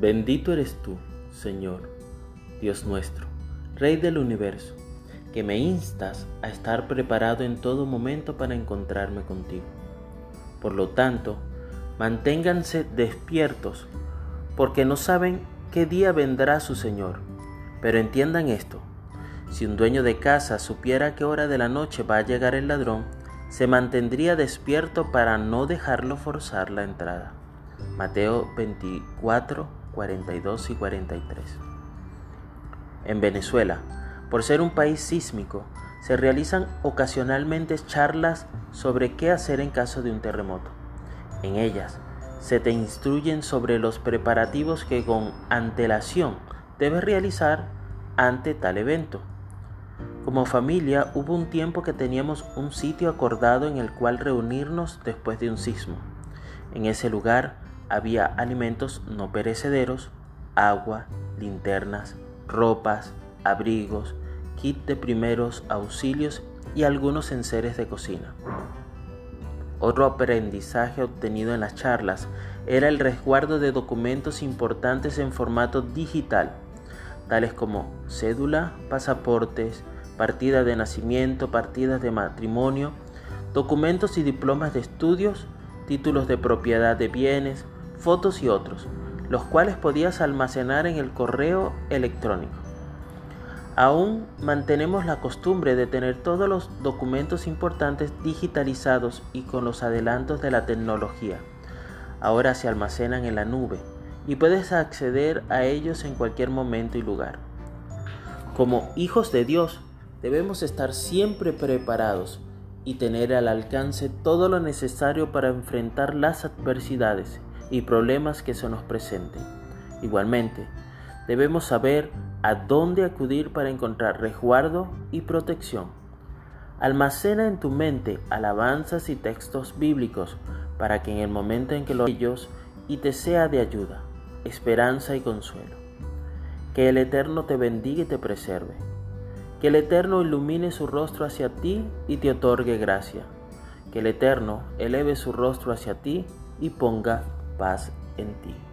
Bendito eres tú, Señor, Dios nuestro, Rey del universo, que me instas a estar preparado en todo momento para encontrarme contigo. Por lo tanto, manténganse despiertos, porque no saben qué día vendrá su Señor. Pero entiendan esto, si un dueño de casa supiera qué hora de la noche va a llegar el ladrón, se mantendría despierto para no dejarlo forzar la entrada. Mateo 24, 42 y 43. En Venezuela, por ser un país sísmico, se realizan ocasionalmente charlas sobre qué hacer en caso de un terremoto. En ellas se te instruyen sobre los preparativos que con antelación debes realizar ante tal evento. Como familia hubo un tiempo que teníamos un sitio acordado en el cual reunirnos después de un sismo. En ese lugar había alimentos no perecederos, agua, linternas, ropas, abrigos, kit de primeros auxilios y algunos enseres de cocina. Otro aprendizaje obtenido en las charlas era el resguardo de documentos importantes en formato digital, tales como cédula, pasaportes, partida de nacimiento, partidas de matrimonio, documentos y diplomas de estudios, títulos de propiedad de bienes, fotos y otros, los cuales podías almacenar en el correo electrónico. Aún mantenemos la costumbre de tener todos los documentos importantes digitalizados y con los adelantos de la tecnología. Ahora se almacenan en la nube y puedes acceder a ellos en cualquier momento y lugar. Como hijos de Dios, Debemos estar siempre preparados y tener al alcance todo lo necesario para enfrentar las adversidades y problemas que se nos presenten. Igualmente, debemos saber a dónde acudir para encontrar resguardo y protección. Almacena en tu mente alabanzas y textos bíblicos para que en el momento en que los ellos y te sea de ayuda, esperanza y consuelo. Que el Eterno te bendiga y te preserve que el Eterno ilumine su rostro hacia ti y te otorgue gracia. Que el Eterno eleve su rostro hacia ti y ponga paz en ti.